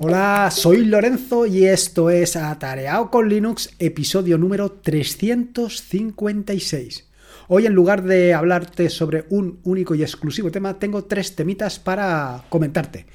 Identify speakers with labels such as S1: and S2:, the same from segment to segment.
S1: Hola, soy Lorenzo y esto es Atareado con Linux, episodio número 356. Hoy en lugar de hablarte sobre un único y exclusivo tema, tengo tres temitas para comentarte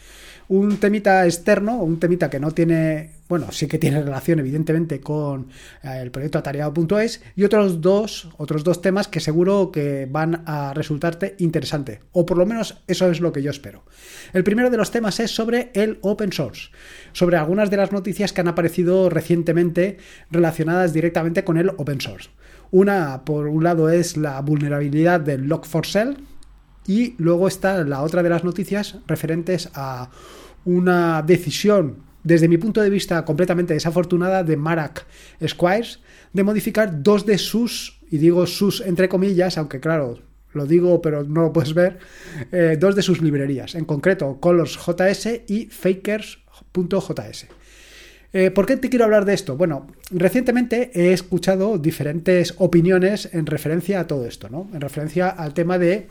S1: un temita externo, un temita que no tiene, bueno, sí que tiene relación evidentemente con eh, el proyecto atareado.es y otros dos, otros dos temas que seguro que van a resultarte interesante, o por lo menos eso es lo que yo espero. El primero de los temas es sobre el open source, sobre algunas de las noticias que han aparecido recientemente relacionadas directamente con el open source. Una, por un lado, es la vulnerabilidad del Log4Shell, y luego está la otra de las noticias referentes a una decisión, desde mi punto de vista completamente desafortunada, de Marac Squires de modificar dos de sus, y digo sus entre comillas, aunque claro, lo digo pero no lo puedes ver, eh, dos de sus librerías, en concreto ColorsJS y Fakers.js. Eh, ¿Por qué te quiero hablar de esto? Bueno, recientemente he escuchado diferentes opiniones en referencia a todo esto, ¿no? En referencia al tema de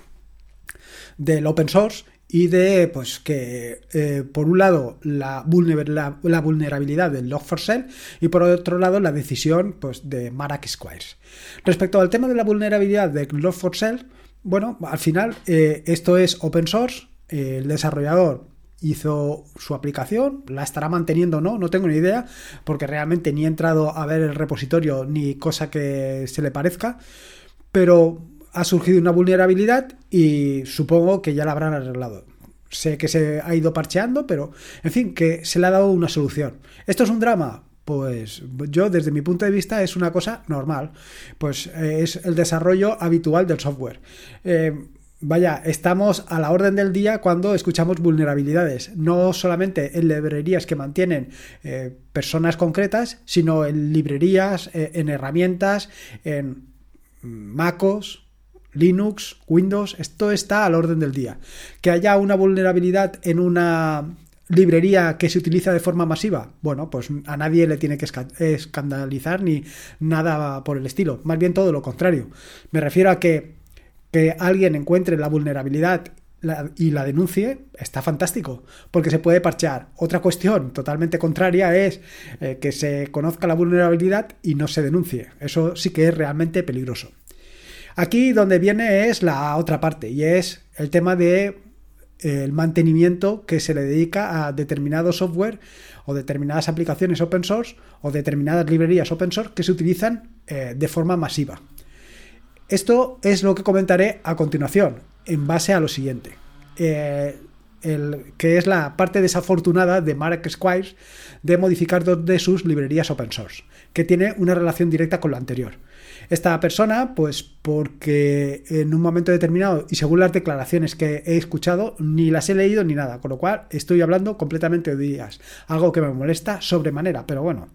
S1: del open source y de pues que eh, por un lado la, vulnerabilidad del Log4Shell y por otro lado la decisión pues de Marac Squires. Respecto al tema de la vulnerabilidad de Log4Shell, bueno, al final eh, esto es open source, el desarrollador hizo su aplicación, la estará manteniendo o no, no tengo ni idea, porque realmente ni he entrado a ver el repositorio ni cosa que se le parezca, pero ha surgido una vulnerabilidad y supongo que ya la habrán arreglado. Sé que se ha ido parcheando, pero en fin, que se le ha dado una solución. ¿Esto es un drama? Pues yo desde mi punto de vista es una cosa normal, pues eh, es el desarrollo habitual del software. Eh, vaya, estamos a la orden del día cuando escuchamos vulnerabilidades, no solamente en librerías que mantienen eh, personas concretas, sino en librerías, en herramientas, en MacOS, Linux, Windows, esto está al orden del día. Que haya una vulnerabilidad en una librería que se utiliza de forma masiva, bueno, pues a nadie le tiene que escandalizar ni nada por el estilo. Más bien todo lo contrario. Me refiero a que, que alguien encuentre la vulnerabilidad y la denuncie, está fantástico, porque se puede parchear. Otra cuestión totalmente contraria es eh, que se conozca la vulnerabilidad y no se denuncie. Eso sí que es realmente peligroso. Aquí donde viene es la otra parte y es el tema de eh, el mantenimiento que se le dedica a determinado software o determinadas aplicaciones open source o determinadas librerías open source que se utilizan eh, de forma masiva. Esto es lo que comentaré a continuación, en base a lo siguiente. Eh, el, que es la parte desafortunada de Mark Squires de modificar dos de sus librerías open source, que tiene una relación directa con lo anterior. Esta persona, pues porque en un momento determinado, y según las declaraciones que he escuchado, ni las he leído ni nada, con lo cual estoy hablando completamente de días, algo que me molesta sobremanera, pero bueno.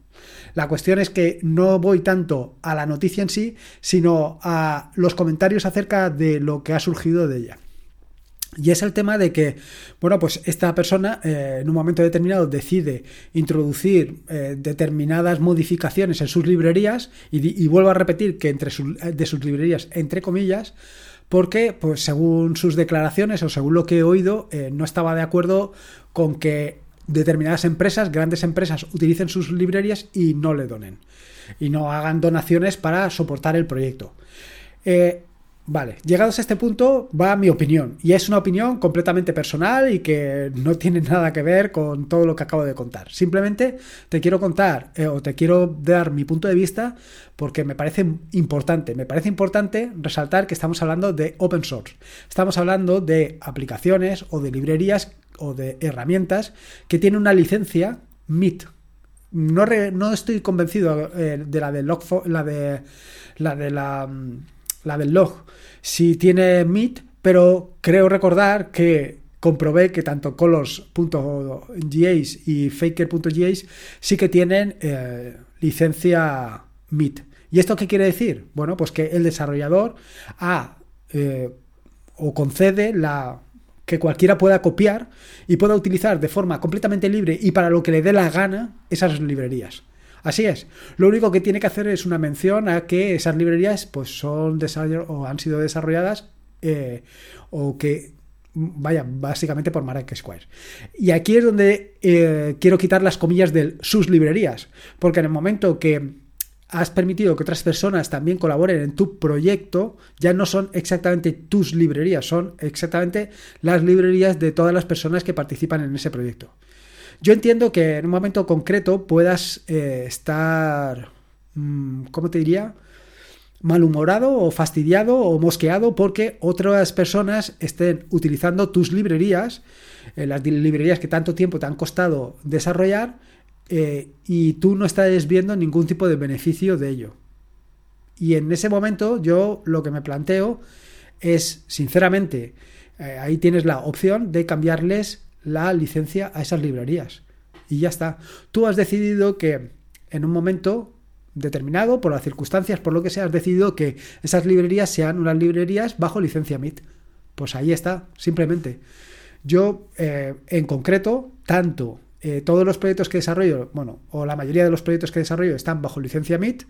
S1: La cuestión es que no voy tanto a la noticia en sí, sino a los comentarios acerca de lo que ha surgido de ella. Y es el tema de que, bueno, pues esta persona eh, en un momento determinado decide introducir eh, determinadas modificaciones en sus librerías y, vuelvo a repetir que entre de sus librerías, entre comillas, porque, pues según sus declaraciones o según lo que he oído, eh, no estaba de acuerdo con que determinadas empresas, grandes empresas, utilicen sus librerías y no le donen y no hagan donaciones para soportar el proyecto. Vale, llegados a este punto va mi opinión, y es una opinión completamente personal y que no tiene nada que ver con todo lo que acabo de contar. Simplemente te quiero contar eh, o te quiero dar mi punto de vista porque me parece importante. Me parece importante resaltar que estamos hablando de open source. Estamos hablando de aplicaciones o de librerías o de herramientas que tienen una licencia MIT. No, no estoy convencido eh, de la de la de la de la mm, la del log, si tiene MIT, pero creo recordar que comprobé que tanto colors.js y faker.js sí que tienen eh, licencia MIT. ¿Y esto qué quiere decir? Bueno, pues que el desarrollador ha eh, o concede la que cualquiera pueda copiar y pueda utilizar de forma completamente libre y para lo que le dé la gana esas librerías. Así es. Lo único que tiene que hacer es una mención a que esas librerías pues son o han sido desarrolladas eh, o que vaya, básicamente por Mark Square. Y aquí es donde eh, quiero quitar las comillas de sus librerías, porque en el momento que has permitido que otras personas también colaboren en tu proyecto, ya no son exactamente tus librerías, son exactamente las librerías de todas las personas que participan en ese proyecto. Yo entiendo que en un momento concreto puedas eh, estar, mm, ¿cómo te diría? malhumorado o fastidiado o mosqueado porque otras personas estén utilizando tus librerías, eh, las librerías que tanto tiempo te han costado desarrollar, eh, y tú no estás viendo ningún tipo de beneficio de ello. Y en ese momento yo lo que me planteo es, sinceramente, ahí tienes la opción de cambiarles la licencia a esas librerías. Y ya está. Tú has decidido que en un momento determinado, por las circunstancias, por lo que sea, has decidido que esas librerías sean unas librerías bajo licencia MIT. Pues ahí está, simplemente. Yo, eh, en concreto, tanto eh, todos los proyectos que desarrollo, bueno, o la mayoría de los proyectos que desarrollo están bajo licencia MIT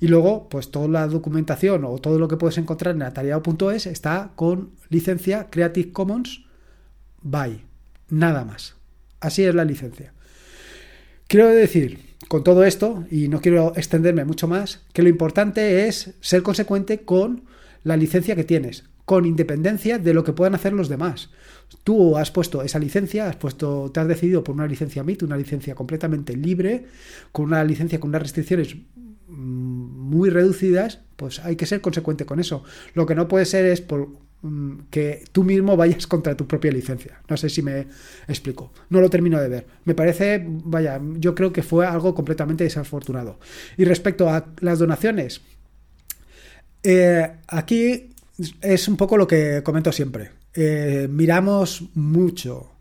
S1: y luego, pues toda la documentación o todo lo que puedes encontrar en atareado.es está con licencia Creative Commons by. Nada más. Así es la licencia. Quiero decir, con todo esto, y no quiero extenderme mucho más, que lo importante es ser consecuente con la licencia que tienes, con independencia de lo que puedan hacer los demás. Tú has puesto esa licencia, has puesto, te has decidido por una licencia MIT, una licencia completamente libre, con una licencia con unas restricciones mm, muy reducidas, pues hay que ser consecuente con eso. Lo que no puede ser es por que tú mismo vayas contra tu propia licencia. No sé si me explico. No lo termino de ver. Me parece, vaya, yo creo que fue algo completamente desafortunado. Y respecto a las donaciones, eh, aquí es un poco lo que comento siempre. Eh, miramos mucho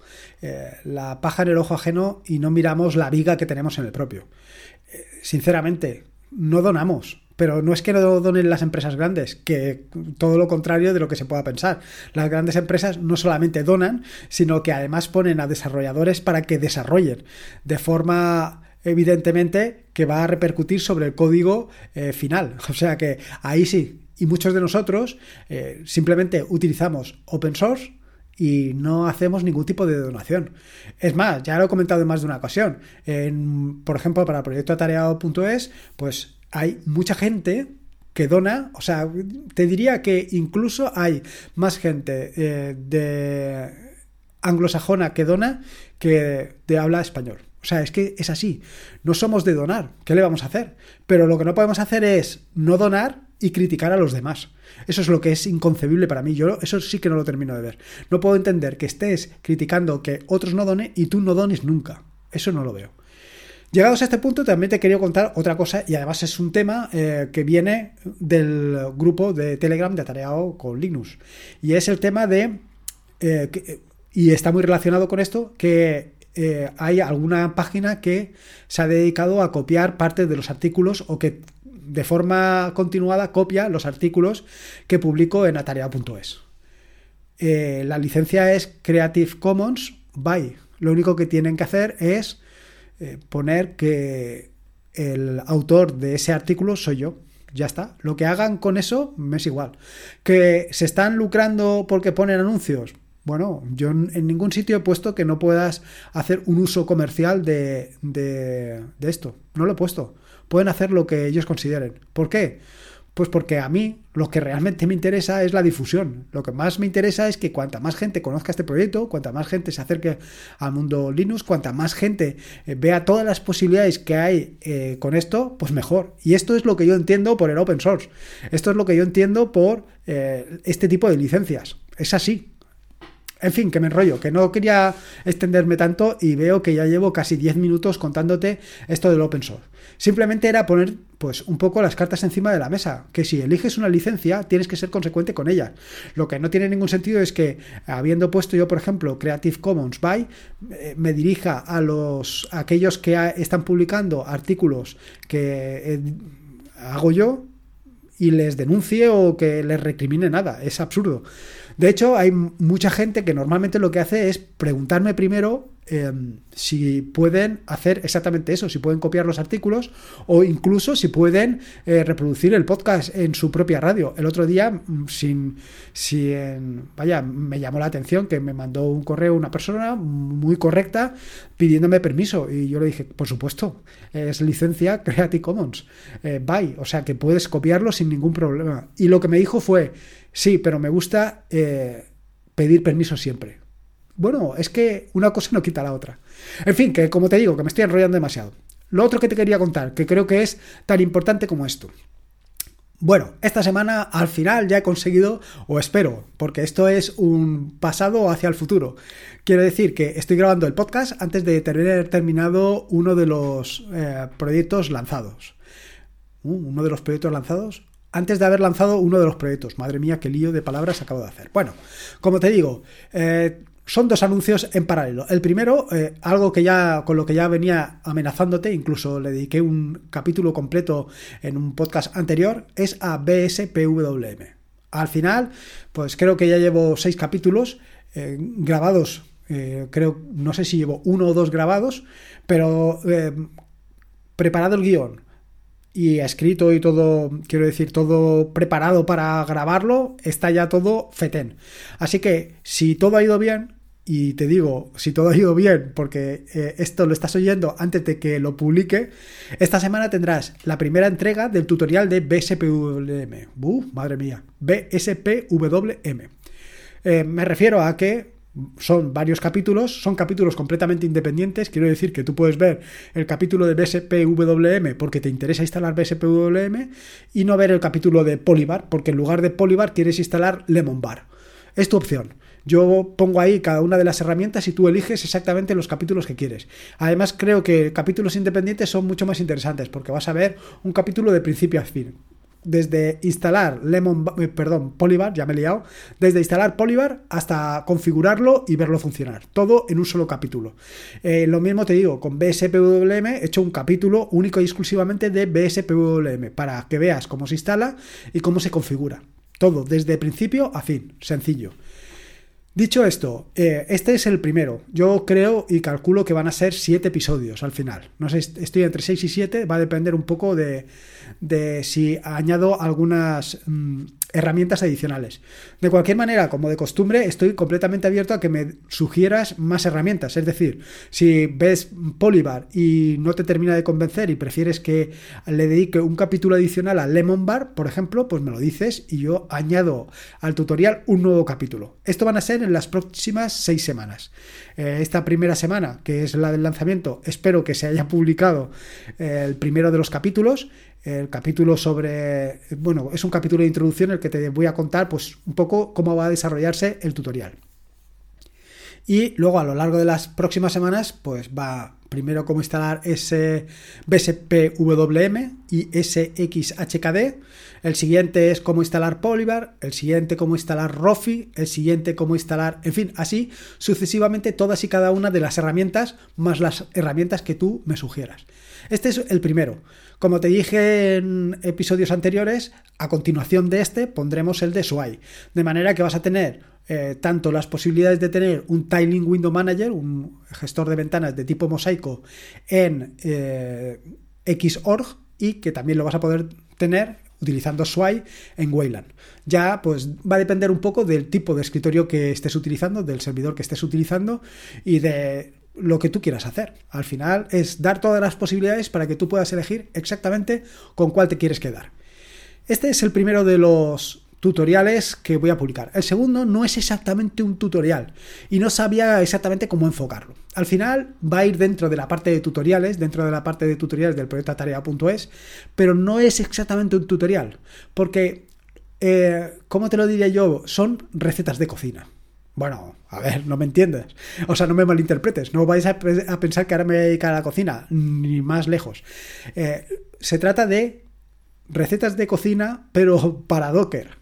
S1: eh, la paja en el ojo ajeno y no miramos la viga que tenemos en el propio. Sinceramente, no donamos. Pero no es que no donen las empresas grandes, que todo lo contrario de lo que se pueda pensar. Las grandes empresas no solamente donan, sino que además ponen a desarrolladores para que desarrollen de forma evidentemente que va a repercutir sobre el código final. O sea que ahí sí, y muchos de nosotros eh, simplemente utilizamos open source y no hacemos ningún tipo de donación. Es más, ya lo he comentado en más de una ocasión. por ejemplo, para el proyecto atareado.es, pues hay mucha gente que dona, o sea, te diría que incluso hay más gente eh, de anglosajona que dona que de habla español. O sea, es que es así. No somos de donar. ¿Qué le vamos a hacer? Pero lo que no podemos hacer es no donar y criticar a los demás. Eso es lo que es inconcebible para mí. Yo eso sí que no lo termino de ver. No puedo entender que estés criticando que otros no donen y tú no dones nunca. Eso no lo veo. Llegados a este punto, también te quería contar otra cosa, y además es un tema eh, que viene del grupo de Telegram de Atareado con Linux. Y es el tema de. Eh, y está muy relacionado con esto, que eh, hay alguna página que se ha dedicado a copiar parte de los artículos o que de forma continuada copia los artículos que publico en atareado.es. La licencia es Creative Commons by. Lo único que tienen que hacer es eh, poner que el autor de ese artículo soy yo. Ya está. Lo que hagan con eso me es igual. Que se están lucrando porque ponen anuncios. Bueno, yo en ningún sitio he puesto que no puedas hacer un uso comercial de, de, esto. No lo he puesto. Pueden hacer lo que ellos consideren. ¿Por qué? Pues porque a mí lo que realmente me interesa es la difusión. Lo que más me interesa es que cuanta más gente conozca este proyecto, cuanta más gente se acerque al mundo Linux, cuanta más gente eh, vea todas las posibilidades que hay eh, con esto, pues mejor. Y esto es lo que yo entiendo por el open source. Esto es lo que yo entiendo por eh, este tipo de licencias. Es así. En fin, que me enrollo, que no quería extenderme tanto y veo que ya llevo casi 10 minutos contándote esto del open source. Simplemente era poner pues un poco las cartas encima de la mesa, que si eliges una licencia tienes que ser consecuente con ella. Lo que no tiene ningún sentido es que habiendo puesto yo, por ejemplo, Creative Commons by, eh, me dirija a los aquellos que están publicando artículos que eh, hago yo y les denuncie o que les recrimine nada. Es absurdo. De hecho, hay mucha gente que normalmente lo que hace es preguntarme primero em, si pueden hacer exactamente eso, si pueden copiar los artículos o incluso si pueden eh, reproducir el podcast en su propia radio. El otro día, sin, sin, vaya, me llamó la atención que me mandó un correo una persona muy correcta pidiéndome permiso y yo le dije, por supuesto, es licencia Creative Commons, eh, bye, o sea que puedes copiarlo sin ningún problema. Y lo que me dijo fue, sí, pero me gusta eh, pedir permiso siempre. Bueno, es que una cosa no quita la otra. En fin, que como te digo, que me estoy enrollando demasiado. Lo otro que te quería contar, que creo que es tan importante como esto. Bueno, esta semana al final ya he conseguido, o espero, porque esto es un pasado hacia el futuro. Quiero decir que estoy grabando el podcast antes de tener terminado uno de los eh, proyectos lanzados. Uh, ¿Uno de los proyectos lanzados? Antes de haber lanzado uno de los proyectos. Madre mía, qué lío de palabras acabo de hacer. Bueno, como te digo, eh, son dos anuncios en paralelo. El primero, eh, algo que ya con lo que ya venía amenazándote, incluso le dediqué un capítulo completo en un podcast anterior, es a BSPWM. Al final, pues creo que ya llevo seis capítulos eh, grabados. Creo, no sé si llevo uno o dos grabados, pero preparado el guion y escrito y todo, quiero decir, todo preparado para grabarlo, está ya todo fetén. Así que si todo ha ido bien, y te digo, si todo ha ido bien, porque eh, esto lo estás oyendo antes de que lo publique, esta semana tendrás la primera entrega del tutorial de BSPWM. ¡Uh, madre mía! BSPWM. Eh, me refiero a que son varios capítulos, son capítulos completamente independientes. Quiero decir que tú puedes ver el capítulo de BSPWM porque te interesa instalar BSPWM y no ver el capítulo de Polybar porque en lugar de Polybar quieres instalar Lemonbar. Es tu opción. Yo pongo ahí cada una de las herramientas y tú eliges exactamente los capítulos que quieres. Además, creo que capítulos independientes son mucho más interesantes porque vas a ver un capítulo de principio a fin desde instalar Lemon, eh, perdón, Polybar, ya me he liado, desde instalar Polybar hasta configurarlo y verlo funcionar. Todo en un solo capítulo. Eh, lo mismo te digo, con BSPWM he hecho un capítulo único y exclusivamente de BSPWM para que veas cómo se instala y cómo se configura. Todo, desde principio a fin, sencillo. Dicho esto, eh, este es el primero. Yo creo y calculo que van a ser siete episodios al final. No sé, estoy entre seis y siete. Va a depender un poco de, de si añado algunas mm, herramientas adicionales. De cualquier manera, como de costumbre, estoy completamente abierto a que me sugieras más herramientas. Es decir, si ves Polybar y no te termina de convencer y prefieres que le dedique un capítulo adicional a Lemon Bar, por ejemplo, pues me lo dices y yo añado al tutorial un nuevo capítulo. Esto van a ser en las próximas seis semanas. Eh, esta primera semana, que es la del lanzamiento, espero que se haya publicado eh, el primero de los capítulos el capítulo sobre, bueno, es un capítulo de introducción en el que te voy a contar pues un poco cómo va a desarrollarse el tutorial. Y luego a lo largo de las próximas semanas pues va primero cómo instalar ese BSPWM y SXHKD, el siguiente es cómo instalar Polybar, el siguiente cómo instalar Rofi, el siguiente cómo instalar, en fin, así sucesivamente todas y cada una de las herramientas más las herramientas que tú me sugieras. Este es el primero. Como te dije en episodios anteriores, a continuación de este pondremos el de Sway. De manera que vas a tener eh, tanto las posibilidades de tener un Tiling Window Manager, un gestor de ventanas de tipo mosaico en eh, Xorg y que también lo vas a poder tener utilizando Sway en Wayland. Ya pues va a depender un poco del tipo de escritorio que estés utilizando, del servidor que estés utilizando y de lo que tú quieras hacer. Al final es dar todas las posibilidades para que tú puedas elegir exactamente con cuál te quieres quedar. Este es el primero de los tutoriales que voy a publicar. El segundo no es exactamente un tutorial y no sabía exactamente cómo enfocarlo. Al final va a ir dentro de la parte de tutoriales, dentro de la parte de tutoriales del proyecto tarea.es, pero no es exactamente un tutorial, porque, eh, ¿cómo te lo diría yo? Son recetas de cocina. Bueno, a ver, no me entiendes. O sea, no me malinterpretes. No vais a, pensar que ahora me voy a dedicar a la cocina, ni más lejos. Eh, se trata de recetas de cocina, pero para Docker.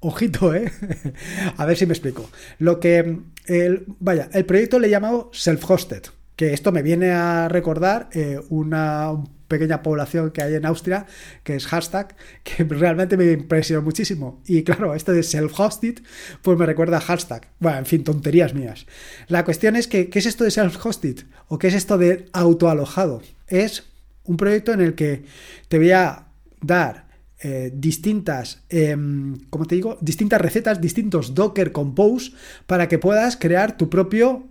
S1: Ojito, ¿eh? a ver si me explico. Lo que. El, vaya, el proyecto le he llamado self-hosted. Que esto me viene a recordar eh, una, pequeña población que hay en Austria, que es hashtag, que realmente me impresionó muchísimo. Y claro, esto de self-hosted, pues me recuerda a hashtag. Bueno, en fin, tonterías mías. La cuestión es que, ¿qué es esto de self-hosted? ¿O qué es esto de autoalojado? Es un proyecto en el que te voy a dar eh, distintas, em, como te digo, distintas recetas, distintos Docker Compose para que puedas crear tu propio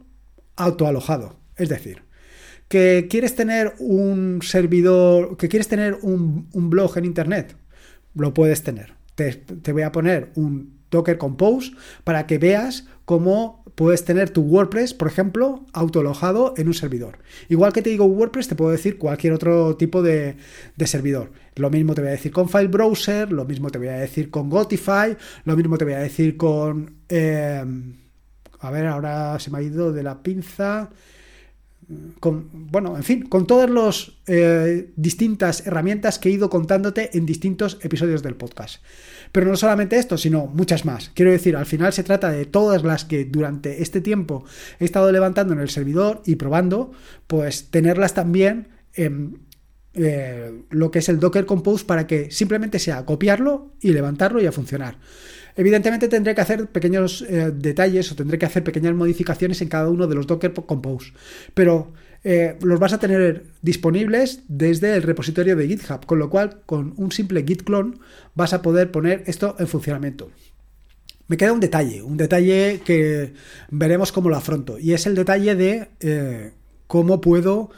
S1: autoalojado. Es decir, que quieres tener un servidor, que quieres tener un, blog en internet, lo puedes tener. te voy a poner un Docker Compose para que veas cómo puedes tener tu WordPress, por ejemplo, autoalojado en un servidor. Igual que te digo WordPress, te puedo decir cualquier otro tipo de, servidor. Lo mismo te voy a decir con File Browser, lo mismo te voy a decir con Gotify, lo mismo te voy a decir con... Eh, a ver, ahora se me ha ido de la pinza con, bueno, en fin, con todas las eh, distintas herramientas que he ido contándote en distintos episodios del podcast. Pero no solamente esto, sino muchas más. Quiero decir, al final se trata de todas las que durante este tiempo he estado levantando en el servidor y probando, pues tenerlas también en eh, lo que es el Docker Compose para que simplemente sea copiarlo y levantarlo y a funcionar. Evidentemente tendré que hacer pequeños eh, detalles o tendré que hacer pequeñas modificaciones en cada uno de los Docker Compose, pero eh, los vas a tener disponibles desde el repositorio de GitHub, con lo cual con un simple git clone vas a poder poner esto en funcionamiento. Me queda un detalle, un detalle que veremos cómo lo afronto, y es el detalle de eh, cómo puedo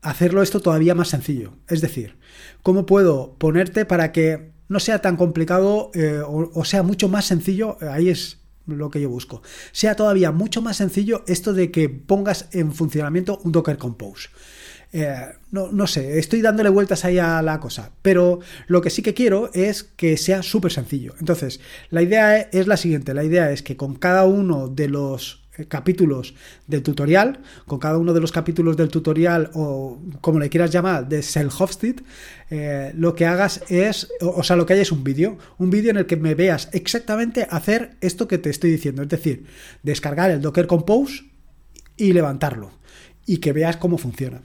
S1: hacerlo esto todavía más sencillo. Es decir, cómo puedo ponerte para que no sea tan complicado eh, o, sea mucho más sencillo, eh, ahí es lo que yo busco, sea todavía mucho más sencillo esto de que pongas en funcionamiento un Docker Compose. Eh, no, no, sé, estoy dándole vueltas ahí a la cosa, pero lo que sí que quiero es que sea súper sencillo. Entonces, la idea es la siguiente, la idea es que con cada uno de los capítulos del tutorial, con cada uno de los capítulos del tutorial o como le quieras llamar, de self-hosted, eh, lo que hagas es, o, sea, lo que hay es un vídeo, un vídeo en el que me veas exactamente hacer esto que te estoy diciendo, es decir, descargar el Docker Compose y levantarlo y que veas cómo funciona.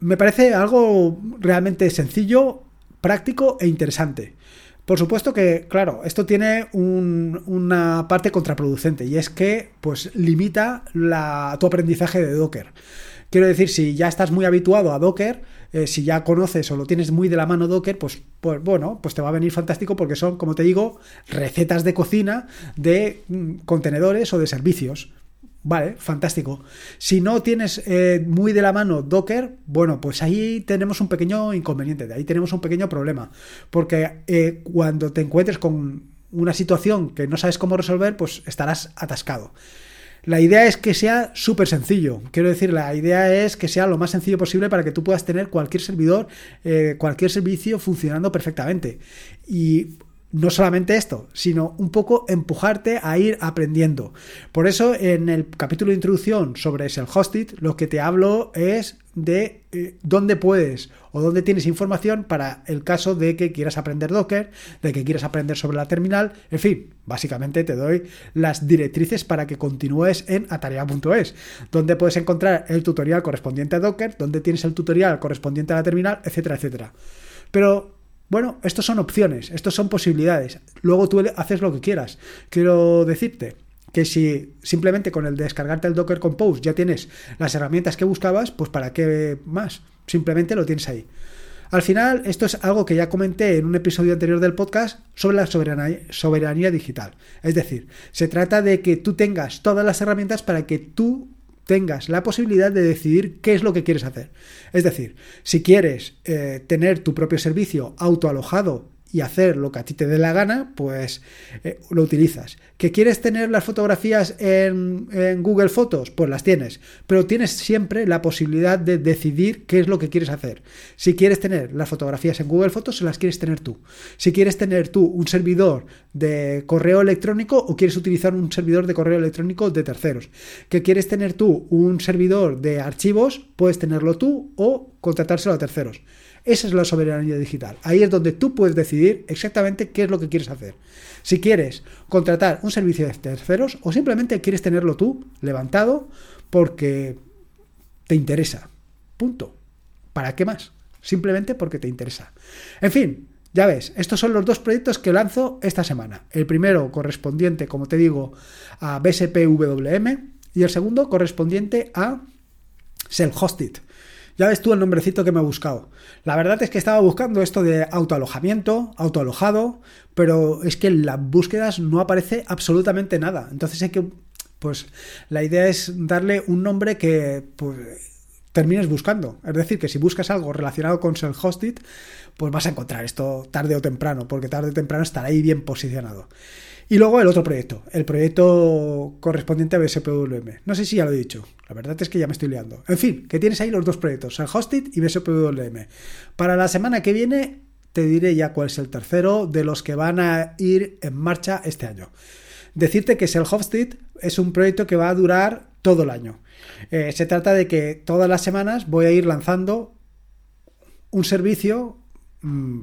S1: Me parece algo realmente sencillo, práctico e interesante. Por supuesto que, claro, esto tiene una parte contraproducente y es que pues limita tu aprendizaje de Docker. Quiero decir, si ya estás muy habituado a Docker, eh, si ya conoces o lo tienes muy de la mano Docker, pues, pues bueno, pues te va a venir fantástico porque son, como te digo, recetas de cocina de mm, contenedores o de servicios. Vale, fantástico. Si no tienes eh, muy de la mano Docker, bueno, pues ahí tenemos un pequeño inconveniente, de ahí tenemos un pequeño problema. Porque eh, cuando te encuentres con una situación que no sabes cómo resolver, pues estarás atascado. La idea es que sea súper sencillo. Quiero decir, la idea es que sea lo más sencillo posible para que tú puedas tener cualquier servidor, eh, cualquier servicio funcionando perfectamente. Y no solamente esto, sino un poco empujarte a ir aprendiendo. Por eso en el capítulo de introducción sobre el hosted lo que te hablo es de eh, dónde puedes o dónde tienes información para el caso de que quieras aprender Docker, de que quieras aprender sobre la terminal, en fin, básicamente te doy las directrices para que continúes en atarea.es, donde puedes encontrar el tutorial correspondiente a Docker, donde tienes el tutorial correspondiente a la terminal, etcétera, etcétera. Pero bueno, estos son opciones, estos son posibilidades. Luego tú haces lo que quieras. Quiero decirte que si simplemente con el descargarte el Docker Compose ya tienes las herramientas que buscabas, pues para qué más. Simplemente lo tienes ahí. Al final, esto es algo que ya comenté en un episodio anterior del podcast sobre la soberanía, soberanía, digital. Es decir, se trata de que tú tengas todas las herramientas para que tú tengas la posibilidad de decidir qué es lo que quieres hacer. Es decir, si quieres eh, tener tu propio servicio autoalojado y hacer lo que a ti te dé la gana, pues eh, lo utilizas. ¿Que quieres tener las fotografías en, Google Fotos? Pues las tienes. Pero tienes siempre la posibilidad de decidir qué es lo que quieres hacer. Si quieres tener las fotografías en Google Fotos, se las quieres tener tú. Si quieres tener tú un servidor de correo electrónico o quieres utilizar un servidor de correo electrónico de terceros. Que quieres tener tú un servidor de archivos, puedes tenerlo tú o contratárselo a terceros. Esa es la soberanía digital. Ahí es donde tú puedes decidir exactamente qué es lo que quieres hacer. Si quieres contratar un servicio de terceros o simplemente quieres tenerlo tú levantado porque te interesa. Punto. ¿Para qué más? Simplemente porque te interesa. En fin, ya ves, estos son los dos proyectos que lanzo esta semana. El primero correspondiente, como te digo, a BSPWM y el segundo correspondiente a Self-Hosted. Ya ves tú el nombrecito que me he buscado. La verdad es que estaba buscando esto de autoalojamiento, autoalojado, pero es que en las búsquedas no aparece absolutamente nada. Entonces hay que, pues, la idea es darle un nombre que, pues, termines buscando. Es decir, que si buscas algo relacionado con self-hosted, pues vas a encontrar esto tarde o temprano, porque tarde o temprano estará ahí bien posicionado. Y luego el otro proyecto, el proyecto correspondiente a BSPWM. No sé si ya lo he dicho, la verdad es que ya me estoy liando. En fin, que tienes ahí los dos proyectos, self-hosted y BSPWM. Para la semana que viene te diré ya cuál es el tercero de los que van a ir en marcha este año. Decirte que self-hosted es un proyecto que va a durar todo el año. Eh, se trata de que todas las semanas voy a ir lanzando un servicio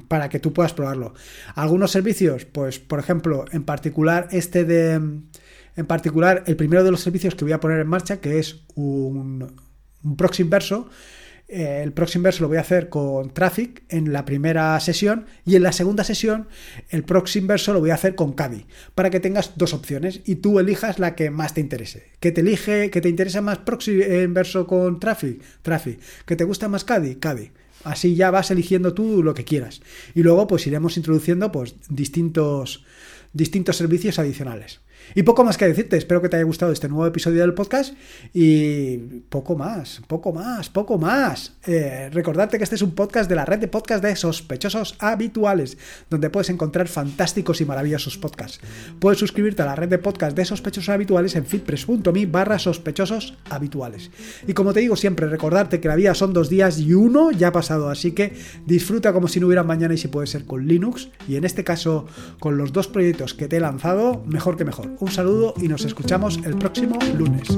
S1: para que tú puedas probarlo. Algunos servicios, pues por ejemplo, en particular este de... En particular, el primero de los servicios que voy a poner en marcha, que es un, un proxy inverso, eh, el próximo verso lo voy a hacer con Traffic en la primera sesión y en la segunda sesión el próximo verso lo voy a hacer con Cadi para que tengas dos opciones y tú elijas la que más te interese. Que te elige, que te interesa más proxy verso con Traffic, Traffic. Que te gusta más Cadi, Cadi. Así ya vas eligiendo tú lo que quieras. Y luego pues iremos introduciendo pues distintos distintos servicios adicionales. Y poco más que decirte, espero que te haya gustado este nuevo episodio del podcast y poco más, poco más, poco más. Eh, recordarte que este es un podcast de la red de podcast de sospechosos habituales, donde puedes encontrar fantásticos y maravillosos podcasts. Puedes suscribirte a la red de podcast de sospechosos habituales en fitpress.me barra sospechosos. Y como te digo siempre, recordarte que la vida son dos días y uno ya ha pasado, así que disfruta como si no hubiera mañana y si puede ser con Linux y en este caso con los dos proyectos que te he lanzado, mejor que mejor. Un saludo y nos escuchamos el próximo lunes.